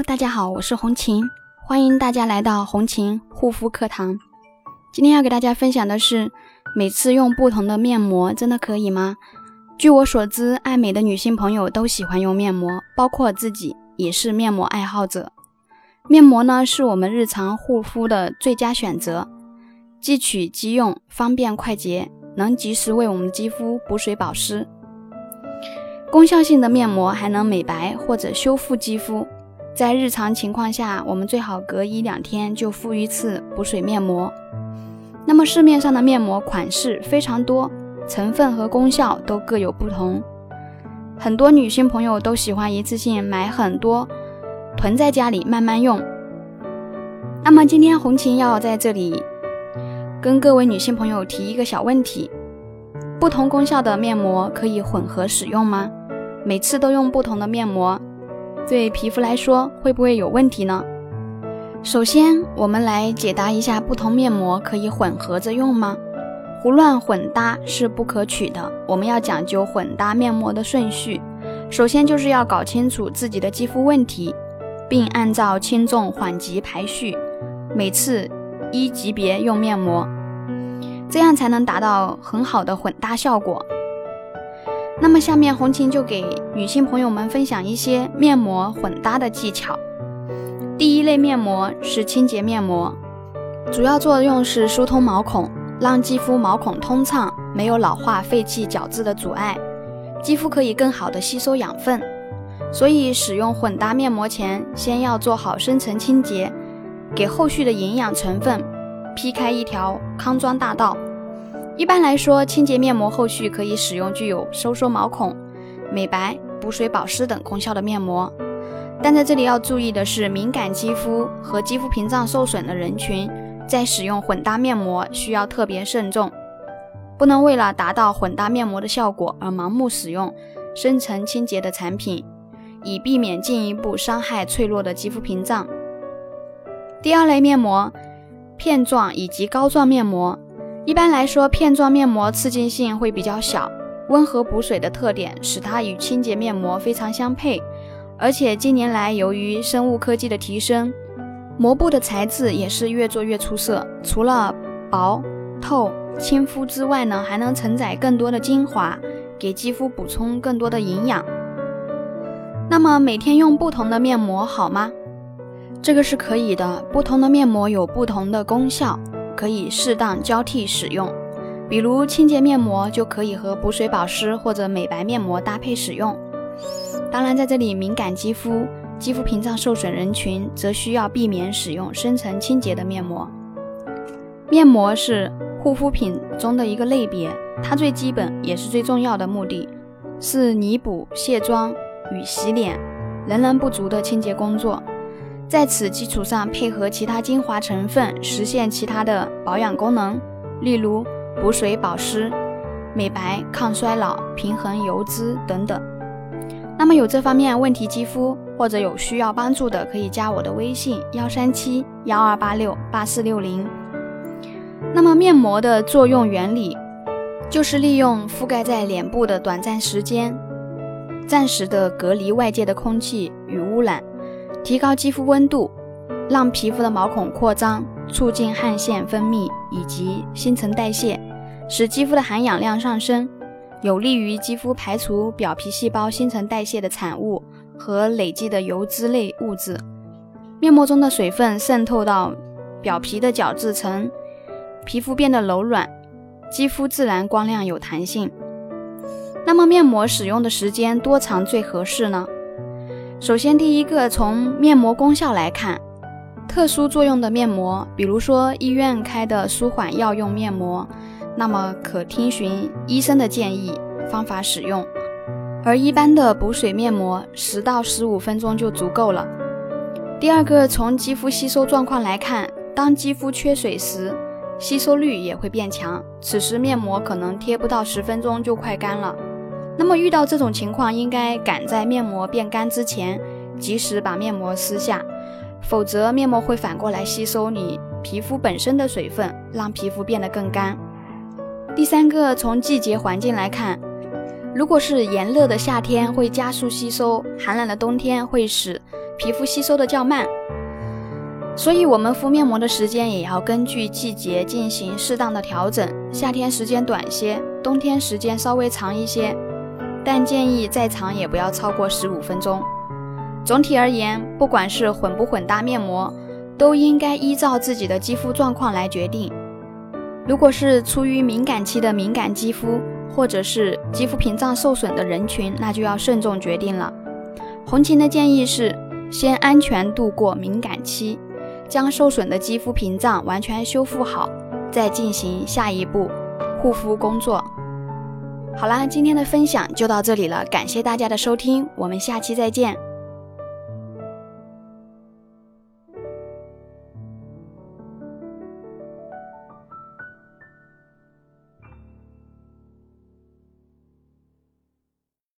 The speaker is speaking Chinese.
大家好，我是红琴，欢迎大家来到红琴护肤课堂。今天要给大家分享的是，每次用不同的面膜真的可以吗？据我所知，爱美的女性朋友都喜欢用面膜，包括自己也是面膜爱好者。面膜呢，是我们日常护肤的最佳选择，即取即用，方便快捷，能及时为我们肌肤补水保湿。功效性的面膜还能美白或者修复肌肤。在日常情况下，我们最好隔一两天就敷一次补水面膜。那么市面上的面膜款式非常多，成分和功效都各有不同。很多女性朋友都喜欢一次性买很多，囤在家里慢慢用。那么今天红琴要在这里跟各位女性朋友提一个小问题：不同功效的面膜可以混合使用吗？每次都用不同的面膜，对皮肤来说会不会有问题呢？首先，我们来解答一下，不同面膜可以混合着用吗？胡乱混搭是不可取的。我们要讲究混搭面膜的顺序，首先就是要搞清楚自己的肌肤问题，并按照轻重缓急排序，每次一级别用面膜，这样才能达到很好的混搭效果。那么下面红琴就给女性朋友们分享一些面膜混搭的技巧。第一类面膜是清洁面膜，主要作用是疏通毛孔，让肌肤毛孔通畅，没有老化、废弃、角质的阻碍，肌肤可以更好的吸收养分。所以使用混搭面膜前，先要做好深层清洁，给后续的营养成分劈开一条康庄大道。一般来说，清洁面膜后续可以使用具有收缩毛孔、美白、补水保湿等功效的面膜。但在这里要注意的是，敏感肌肤和肌肤屏障受损的人群，在使用混搭面膜需要特别慎重，不能为了达到混搭面膜的效果而盲目使用深层清洁的产品，以避免进一步伤害脆弱的肌肤屏障。第二类面膜，片状以及膏状面膜。一般来说，片状面膜刺激性会比较小，温和补水的特点使它与清洁面膜非常相配。而且近年来，由于生物科技的提升，膜布的材质也是越做越出色。除了薄、透、亲肤之外呢，还能承载更多的精华，给肌肤补充更多的营养。那么每天用不同的面膜好吗？这个是可以的，不同的面膜有不同的功效。可以适当交替使用，比如清洁面膜就可以和补水保湿或者美白面膜搭配使用。当然，在这里敏感肌肤、肌肤屏障受损人群则需要避免使用深层清洁的面膜。面膜是护肤品中的一个类别，它最基本也是最重要的目的是弥补卸妆与洗脸仍然不足的清洁工作。在此基础上，配合其他精华成分，实现其他的保养功能，例如补水保湿、美白、抗衰老、平衡油脂等等。那么有这方面问题肌肤或者有需要帮助的，可以加我的微信：幺三七幺二八六八四六零。那么面膜的作用原理，就是利用覆盖在脸部的短暂时间，暂时的隔离外界的空气与污染。提高肌肤温度，让皮肤的毛孔扩张，促进汗腺分泌以及新陈代谢，使肌肤的含氧量上升，有利于肌肤排除表皮细胞新陈代谢的产物和累积的油脂类物质。面膜中的水分渗透到表皮的角质层，皮肤变得柔软，肌肤自然光亮有弹性。那么面膜使用的时间多长最合适呢？首先，第一个从面膜功效来看，特殊作用的面膜，比如说医院开的舒缓药用面膜，那么可听循医生的建议方法使用；而一般的补水面膜，十到十五分钟就足够了。第二个，从肌肤吸收状况来看，当肌肤缺水时，吸收率也会变强，此时面膜可能贴不到十分钟就快干了。那么遇到这种情况，应该赶在面膜变干之前，及时把面膜撕下，否则面膜会反过来吸收你皮肤本身的水分，让皮肤变得更干。第三个，从季节环境来看，如果是炎热的夏天，会加速吸收；寒冷的冬天会使皮肤吸收的较慢。所以，我们敷面膜的时间也要根据季节进行适当的调整。夏天时间短些，冬天时间稍微长一些，但建议再长也不要超过十五分钟。总体而言，不管是混不混搭面膜，都应该依照自己的肌肤状况来决定。如果是处于敏感期的敏感肌肤，或者是肌肤屏障受损的人群，那就要慎重决定了。红琴的建议是，先安全度过敏感期，将受损的肌肤屏障完全修复好，再进行下一步护肤工作。好啦，今天的分享就到这里了，感谢大家的收听，我们下期再见。